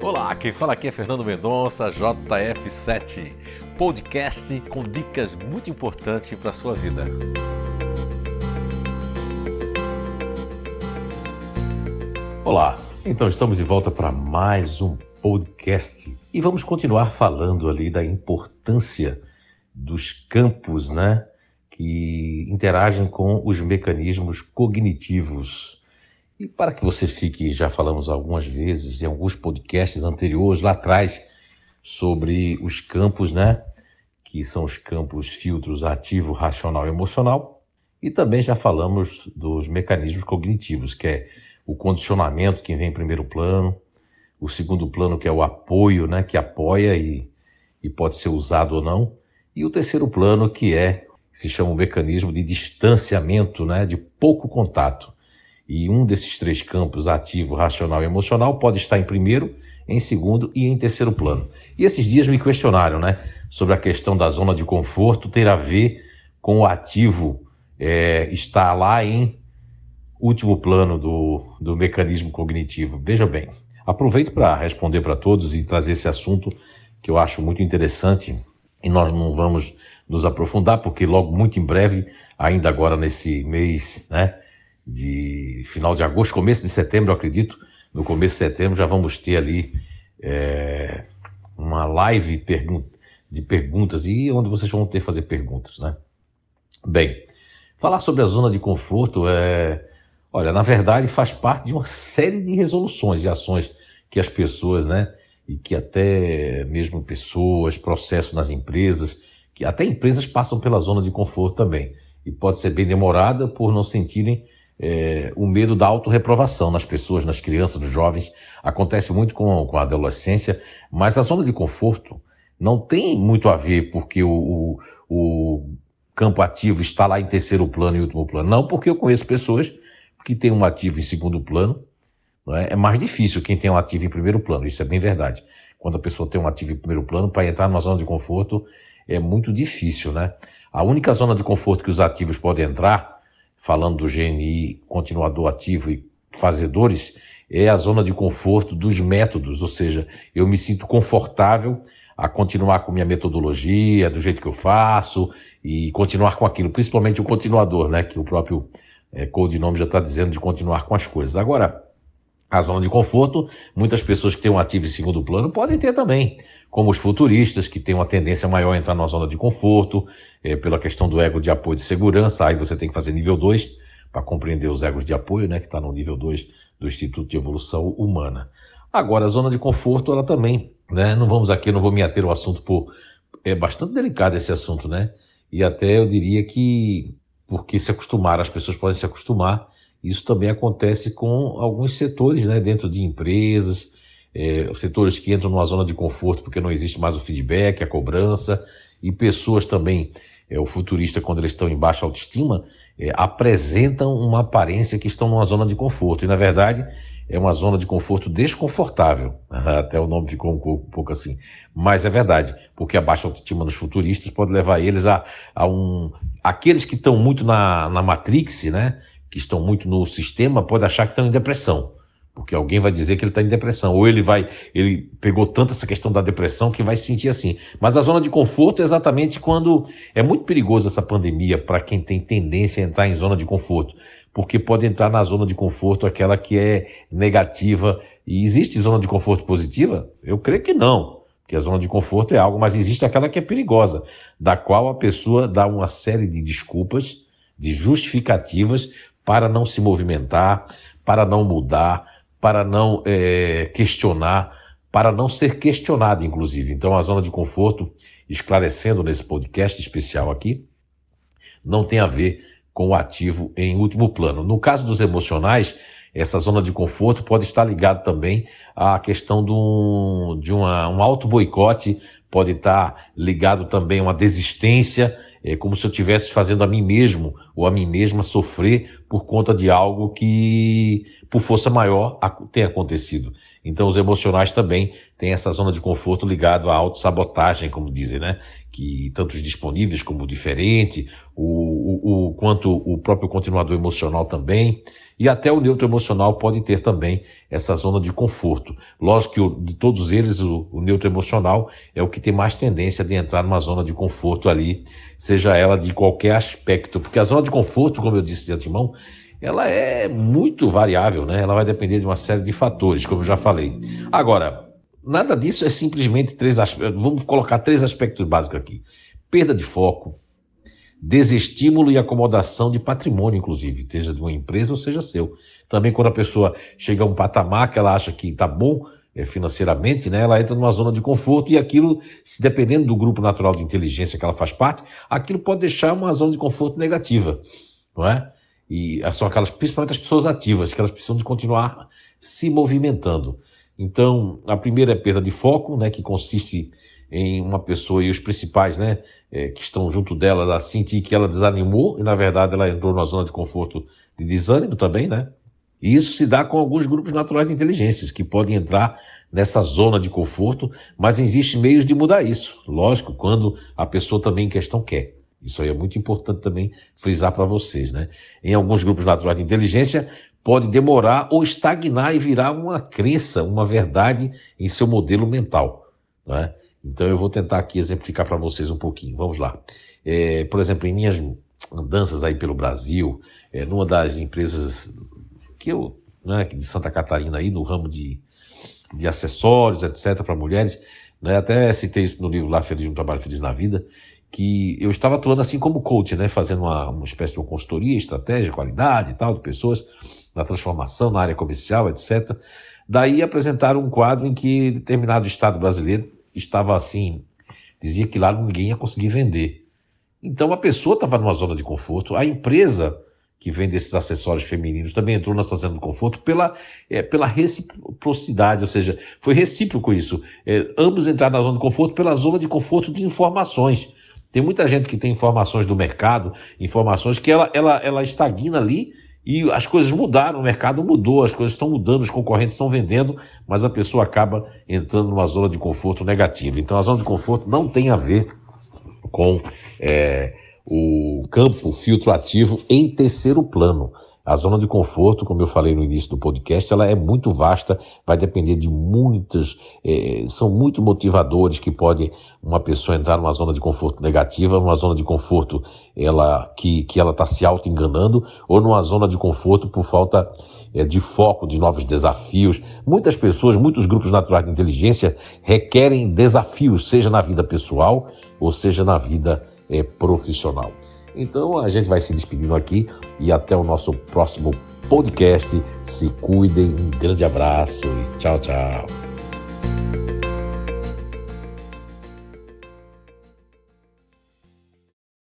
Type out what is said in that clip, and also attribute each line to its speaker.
Speaker 1: Olá, quem fala aqui é Fernando Mendonça, JF7, podcast com dicas muito importantes para a sua vida. Olá, então estamos de volta para mais um podcast e vamos continuar falando ali da importância dos campos, né, que interagem com os mecanismos cognitivos. E para que você fique, já falamos algumas vezes em alguns podcasts anteriores lá atrás sobre os campos, né, que são os campos filtros ativo, racional e emocional, e também já falamos dos mecanismos cognitivos, que é o condicionamento que vem em primeiro plano, o segundo plano que é o apoio, né, que apoia e, e pode ser usado ou não, e o terceiro plano que é se chama o mecanismo de distanciamento, né, de pouco contato. E um desses três campos, ativo, racional e emocional, pode estar em primeiro, em segundo e em terceiro plano. E esses dias me questionaram, né, sobre a questão da zona de conforto ter a ver com o ativo é, estar lá em último plano do, do mecanismo cognitivo. Veja bem, aproveito para responder para todos e trazer esse assunto que eu acho muito interessante e nós não vamos nos aprofundar porque logo muito em breve, ainda agora nesse mês, né, de final de agosto, começo de setembro, acredito, no começo de setembro já vamos ter ali é, uma live de perguntas e onde vocês vão ter que fazer perguntas, né? Bem, falar sobre a zona de conforto é Olha, na verdade faz parte de uma série de resoluções e ações que as pessoas, né, e que até mesmo pessoas, processos nas empresas, que até empresas passam pela zona de conforto também. E pode ser bem demorada por não sentirem é, o medo da autorreprovação nas pessoas, nas crianças, nos jovens. Acontece muito com, com a adolescência, mas a zona de conforto não tem muito a ver porque o, o, o campo ativo está lá em terceiro plano e último plano. Não, porque eu conheço pessoas que tem um ativo em segundo plano, é? é? mais difícil quem tem um ativo em primeiro plano, isso é bem verdade. Quando a pessoa tem um ativo em primeiro plano, para entrar numa zona de conforto é muito difícil, né? A única zona de conforto que os ativos podem entrar, falando do GNI, continuador ativo e fazedores, é a zona de conforto dos métodos, ou seja, eu me sinto confortável a continuar com minha metodologia, do jeito que eu faço e continuar com aquilo, principalmente o continuador, né, que o próprio é, codinome já está dizendo de continuar com as coisas. Agora, a zona de conforto, muitas pessoas que têm um ativo em segundo plano podem ter também, como os futuristas, que têm uma tendência maior a entrar na zona de conforto, é, pela questão do ego de apoio de segurança, aí você tem que fazer nível 2 para compreender os egos de apoio, né, que está no nível 2 do Instituto de Evolução Humana. Agora, a zona de conforto, ela também, né, não vamos aqui, não vou me ater ao assunto, por, é bastante delicado esse assunto, né, e até eu diria que porque se acostumar, as pessoas podem se acostumar. Isso também acontece com alguns setores, né, dentro de empresas, é, setores que entram numa zona de conforto porque não existe mais o feedback, a cobrança, e pessoas também, é, o futurista, quando eles estão em baixa autoestima, é, apresentam uma aparência que estão numa zona de conforto. E, na verdade, é uma zona de conforto desconfortável. Até o nome ficou um pouco, um pouco, assim. Mas é verdade, porque a baixa autoestima dos futuristas pode levar eles a, a um. Aqueles que estão muito na, na Matrix, né? Que estão muito no sistema, pode achar que estão em depressão. Porque alguém vai dizer que ele está em depressão. Ou ele vai, ele pegou tanto essa questão da depressão que vai se sentir assim. Mas a zona de conforto é exatamente quando é muito perigoso essa pandemia para quem tem tendência a entrar em zona de conforto. Porque pode entrar na zona de conforto aquela que é negativa. E existe zona de conforto positiva? Eu creio que não. Porque a zona de conforto é algo, mas existe aquela que é perigosa, da qual a pessoa dá uma série de desculpas, de justificativas para não se movimentar, para não mudar, para não é, questionar, para não ser questionado, inclusive. Então, a zona de conforto, esclarecendo nesse podcast especial aqui, não tem a ver com o ativo em último plano. No caso dos emocionais, essa zona de conforto pode estar ligado também à questão de uma, um auto-boicote, pode estar ligado também a uma desistência, é como se eu estivesse fazendo a mim mesmo ou a mim mesma sofrer por conta de algo que, por força maior, tem acontecido. Então, os emocionais também têm essa zona de conforto ligado à autossabotagem, como dizem, né? Que tanto os disponíveis como o diferente, o, o, o, quanto o próprio continuador emocional também, e até o neutro emocional pode ter também essa zona de conforto. Lógico que o, de todos eles, o, o neutro emocional é o que tem mais tendência de entrar numa zona de conforto ali, seja ela de qualquer aspecto, porque a zona de conforto, como eu disse de antemão, ela é muito variável, né? Ela vai depender de uma série de fatores, como eu já falei. Agora, nada disso é simplesmente três aspectos. Vamos colocar três aspectos básicos aqui: perda de foco, desestímulo e acomodação de patrimônio, inclusive, seja de uma empresa ou seja seu. Também quando a pessoa chega a um patamar que ela acha que está bom é, financeiramente, né, ela entra numa zona de conforto e aquilo, se dependendo do grupo natural de inteligência que ela faz parte, aquilo pode deixar uma zona de conforto negativa, não é? E são aquelas, principalmente as pessoas ativas, que elas precisam de continuar se movimentando. Então, a primeira é perda de foco, né, que consiste em uma pessoa e os principais, né, é, que estão junto dela, ela sentir que ela desanimou e na verdade ela entrou numa zona de conforto de desânimo também, né? E isso se dá com alguns grupos naturais de inteligências que podem entrar nessa zona de conforto, mas existem meios de mudar isso. Lógico, quando a pessoa também em questão quer. Isso aí é muito importante também frisar para vocês, né? Em alguns grupos naturais de inteligência, pode demorar ou estagnar e virar uma crença, uma verdade em seu modelo mental, né? Então eu vou tentar aqui exemplificar para vocês um pouquinho. Vamos lá. É, por exemplo, em minhas andanças aí pelo Brasil, é, numa das empresas que eu, né, de Santa Catarina aí, no ramo de, de acessórios, etc., para mulheres, né, até citei isso no livro lá, Feliz um Trabalho Feliz na Vida, que eu estava atuando assim como coach, né, fazendo uma, uma espécie de uma consultoria, estratégia, qualidade e tal, de pessoas, na transformação, na área comercial, etc. Daí apresentaram um quadro em que determinado estado brasileiro estava assim, dizia que lá ninguém ia conseguir vender. Então a pessoa estava numa zona de conforto, a empresa que vende esses acessórios femininos também entrou nessa zona de conforto pela, é, pela reciprocidade, ou seja, foi recíproco isso. É, ambos entraram na zona de conforto pela zona de conforto de informações. Tem muita gente que tem informações do mercado, informações que ela, ela, ela estagna ali e as coisas mudaram, o mercado mudou, as coisas estão mudando, os concorrentes estão vendendo, mas a pessoa acaba entrando numa zona de conforto negativa. Então a zona de conforto não tem a ver com é, o campo filtro ativo em terceiro plano. A zona de conforto, como eu falei no início do podcast, ela é muito vasta, vai depender de muitas, é, são muito motivadores que podem uma pessoa entrar numa zona de conforto negativa, numa zona de conforto ela que, que ela está se auto-enganando, ou numa zona de conforto por falta é, de foco, de novos desafios. Muitas pessoas, muitos grupos naturais de inteligência requerem desafios, seja na vida pessoal ou seja na vida é, profissional. Então a gente vai se despedindo aqui e até o nosso próximo podcast. Se cuidem, um grande abraço e tchau, tchau.